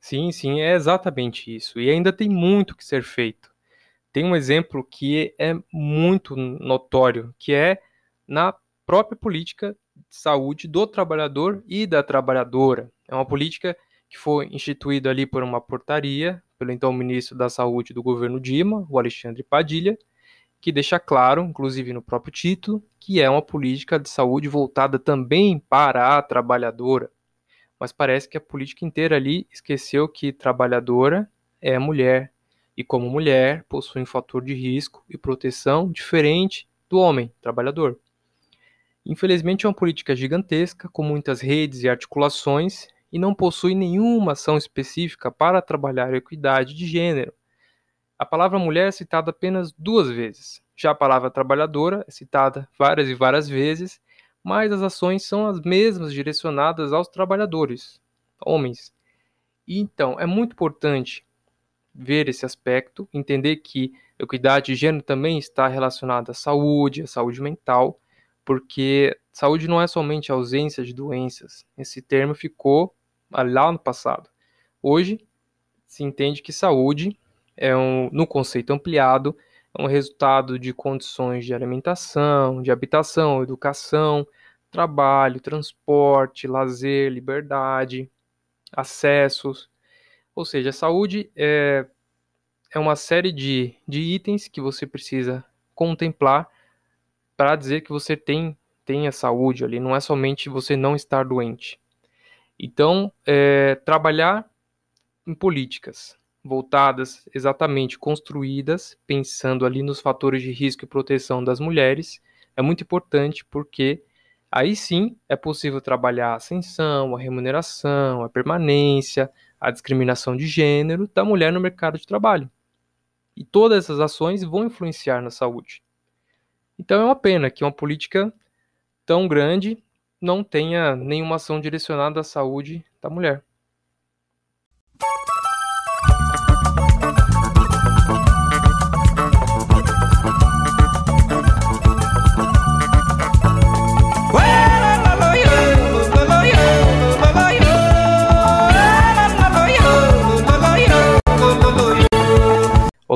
Sim, sim, é exatamente isso. E ainda tem muito que ser feito. Tem um exemplo que é muito notório, que é na própria política de saúde do trabalhador e da trabalhadora. É uma política que foi instituída ali por uma portaria pelo então ministro da Saúde do governo Dilma, o Alexandre Padilha, que deixa claro, inclusive no próprio título, que é uma política de saúde voltada também para a trabalhadora. Mas parece que a política inteira ali esqueceu que trabalhadora é mulher e como mulher possui um fator de risco e proteção diferente do homem trabalhador. Infelizmente é uma política gigantesca com muitas redes e articulações e não possui nenhuma ação específica para trabalhar a equidade de gênero. A palavra mulher é citada apenas duas vezes. Já a palavra trabalhadora é citada várias e várias vezes, mas as ações são as mesmas direcionadas aos trabalhadores, homens. E então é muito importante ver esse aspecto, entender que equidade de gênero também está relacionada à saúde, à saúde mental, porque saúde não é somente ausência de doenças. Esse termo ficou lá no passado. Hoje se entende que saúde é um, no conceito ampliado, é um resultado de condições de alimentação, de habitação, educação, trabalho, transporte, lazer, liberdade, acessos. Ou seja, a saúde é, é uma série de, de itens que você precisa contemplar para dizer que você tem, tem a saúde ali, não é somente você não estar doente. Então, é, trabalhar em políticas voltadas exatamente construídas, pensando ali nos fatores de risco e proteção das mulheres, é muito importante porque aí sim é possível trabalhar a ascensão, a remuneração, a permanência, a discriminação de gênero da mulher no mercado de trabalho. E todas essas ações vão influenciar na saúde. Então é uma pena que uma política tão grande não tenha nenhuma ação direcionada à saúde da mulher.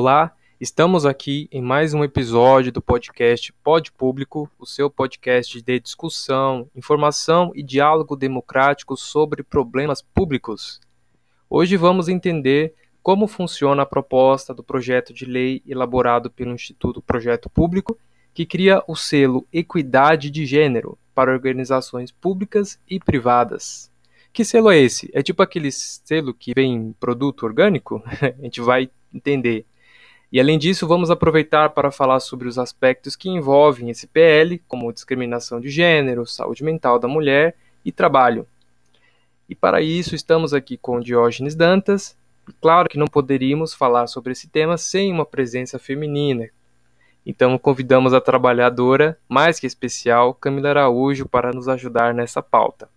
Olá, Estamos aqui em mais um episódio do podcast Pod Público, o seu podcast de discussão, informação e diálogo democrático sobre problemas públicos. Hoje vamos entender como funciona a proposta do projeto de lei elaborado pelo Instituto Projeto Público, que cria o selo Equidade de Gênero para organizações públicas e privadas. Que selo é esse? É tipo aquele selo que vem em produto orgânico? a gente vai entender. E além disso, vamos aproveitar para falar sobre os aspectos que envolvem esse PL, como discriminação de gênero, saúde mental da mulher e trabalho. E para isso estamos aqui com Diógenes Dantas. E claro que não poderíamos falar sobre esse tema sem uma presença feminina. Então convidamos a trabalhadora mais que especial, Camila Araújo, para nos ajudar nessa pauta.